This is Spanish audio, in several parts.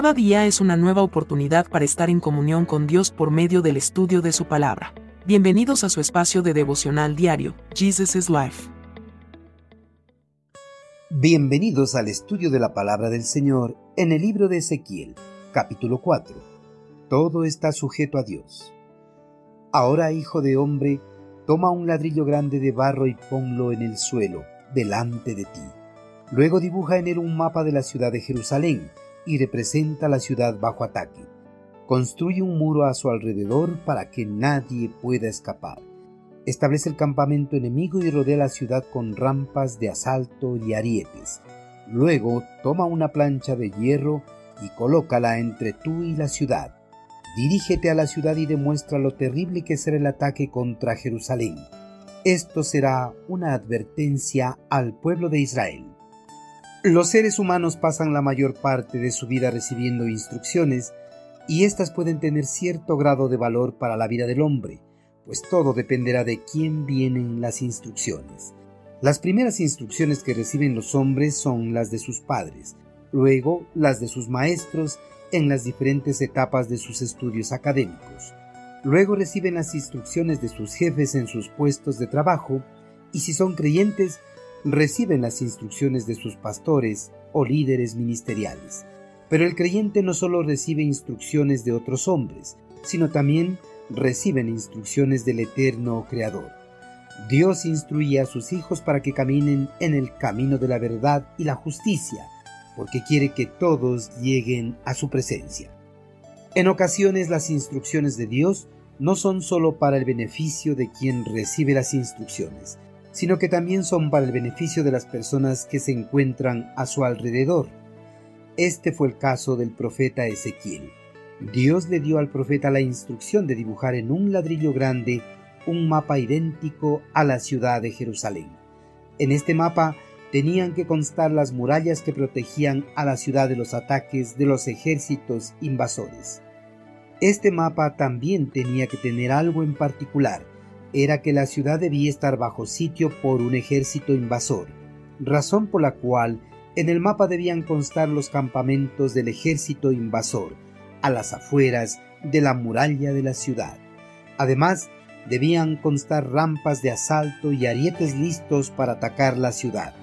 Cada día es una nueva oportunidad para estar en comunión con Dios por medio del estudio de su palabra. Bienvenidos a su espacio de devocional diario, Jesus is Life. Bienvenidos al estudio de la palabra del Señor en el libro de Ezequiel, capítulo 4. Todo está sujeto a Dios. Ahora, hijo de hombre, toma un ladrillo grande de barro y ponlo en el suelo, delante de ti. Luego dibuja en él un mapa de la ciudad de Jerusalén y representa la ciudad bajo ataque. Construye un muro a su alrededor para que nadie pueda escapar. Establece el campamento enemigo y rodea la ciudad con rampas de asalto y arietes. Luego toma una plancha de hierro y colócala entre tú y la ciudad. Dirígete a la ciudad y demuestra lo terrible que será el ataque contra Jerusalén. Esto será una advertencia al pueblo de Israel. Los seres humanos pasan la mayor parte de su vida recibiendo instrucciones y éstas pueden tener cierto grado de valor para la vida del hombre, pues todo dependerá de quién vienen las instrucciones. Las primeras instrucciones que reciben los hombres son las de sus padres, luego las de sus maestros en las diferentes etapas de sus estudios académicos. Luego reciben las instrucciones de sus jefes en sus puestos de trabajo y si son creyentes, reciben las instrucciones de sus pastores o líderes ministeriales. Pero el creyente no solo recibe instrucciones de otros hombres, sino también reciben instrucciones del eterno Creador. Dios instruye a sus hijos para que caminen en el camino de la verdad y la justicia, porque quiere que todos lleguen a su presencia. En ocasiones las instrucciones de Dios no son sólo para el beneficio de quien recibe las instrucciones, sino que también son para el beneficio de las personas que se encuentran a su alrededor. Este fue el caso del profeta Ezequiel. Dios le dio al profeta la instrucción de dibujar en un ladrillo grande un mapa idéntico a la ciudad de Jerusalén. En este mapa tenían que constar las murallas que protegían a la ciudad de los ataques de los ejércitos invasores. Este mapa también tenía que tener algo en particular, era que la ciudad debía estar bajo sitio por un ejército invasor, razón por la cual en el mapa debían constar los campamentos del ejército invasor, a las afueras de la muralla de la ciudad. Además, debían constar rampas de asalto y arietes listos para atacar la ciudad.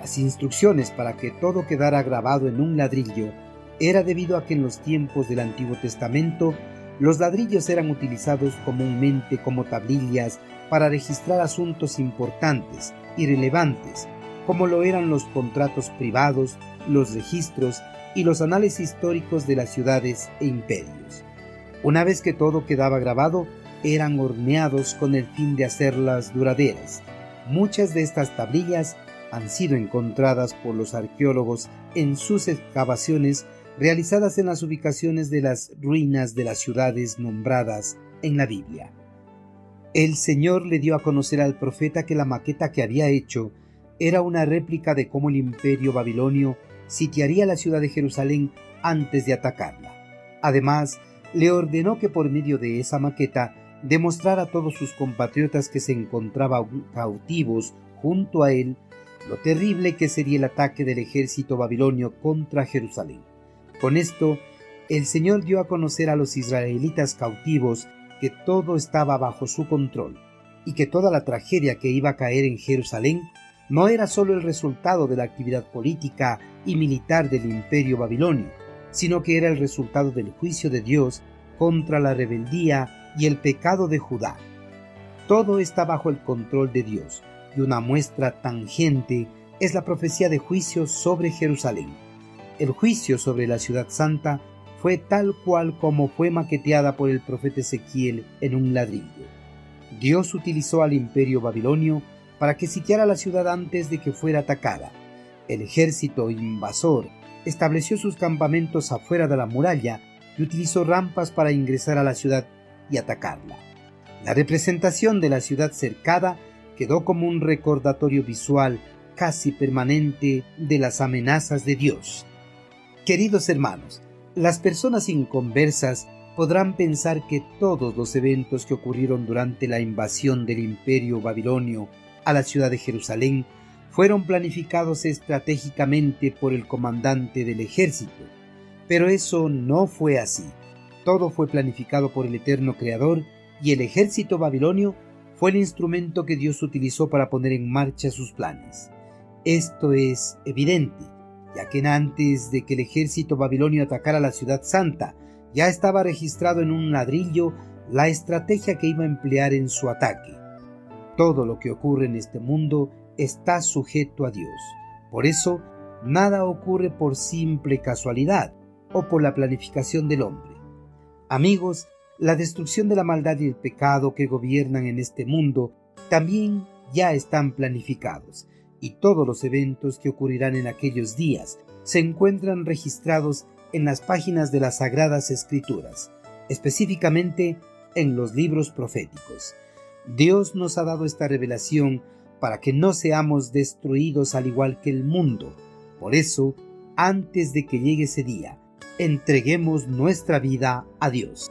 Las instrucciones para que todo quedara grabado en un ladrillo era debido a que en los tiempos del Antiguo Testamento los ladrillos eran utilizados comúnmente como tablillas para registrar asuntos importantes y relevantes, como lo eran los contratos privados, los registros y los anales históricos de las ciudades e imperios. Una vez que todo quedaba grabado, eran horneados con el fin de hacerlas duraderas. Muchas de estas tablillas han sido encontradas por los arqueólogos en sus excavaciones realizadas en las ubicaciones de las ruinas de las ciudades nombradas en la Biblia. El Señor le dio a conocer al profeta que la maqueta que había hecho era una réplica de cómo el imperio babilonio sitiaría la ciudad de Jerusalén antes de atacarla. Además, le ordenó que por medio de esa maqueta demostrara a todos sus compatriotas que se encontraban cautivos junto a él lo terrible que sería el ataque del ejército babilonio contra Jerusalén. Con esto, el Señor dio a conocer a los israelitas cautivos que todo estaba bajo su control y que toda la tragedia que iba a caer en Jerusalén no era sólo el resultado de la actividad política y militar del imperio babilonio, sino que era el resultado del juicio de Dios contra la rebeldía y el pecado de Judá. Todo está bajo el control de Dios, y una muestra tangente es la profecía de juicio sobre Jerusalén. El juicio sobre la ciudad santa fue tal cual como fue maqueteada por el profeta Ezequiel en un ladrillo. Dios utilizó al imperio babilonio para que sitiara la ciudad antes de que fuera atacada. El ejército invasor estableció sus campamentos afuera de la muralla y utilizó rampas para ingresar a la ciudad y atacarla. La representación de la ciudad cercada quedó como un recordatorio visual casi permanente de las amenazas de Dios. Queridos hermanos, las personas inconversas podrán pensar que todos los eventos que ocurrieron durante la invasión del imperio babilonio a la ciudad de Jerusalén fueron planificados estratégicamente por el comandante del ejército. Pero eso no fue así. Todo fue planificado por el eterno Creador y el ejército babilonio fue el instrumento que Dios utilizó para poner en marcha sus planes. Esto es evidente, ya que antes de que el ejército babilonio atacara la ciudad santa, ya estaba registrado en un ladrillo la estrategia que iba a emplear en su ataque. Todo lo que ocurre en este mundo está sujeto a Dios. Por eso, nada ocurre por simple casualidad o por la planificación del hombre. Amigos, la destrucción de la maldad y el pecado que gobiernan en este mundo también ya están planificados, y todos los eventos que ocurrirán en aquellos días se encuentran registrados en las páginas de las Sagradas Escrituras, específicamente en los libros proféticos. Dios nos ha dado esta revelación para que no seamos destruidos al igual que el mundo. Por eso, antes de que llegue ese día, entreguemos nuestra vida a Dios.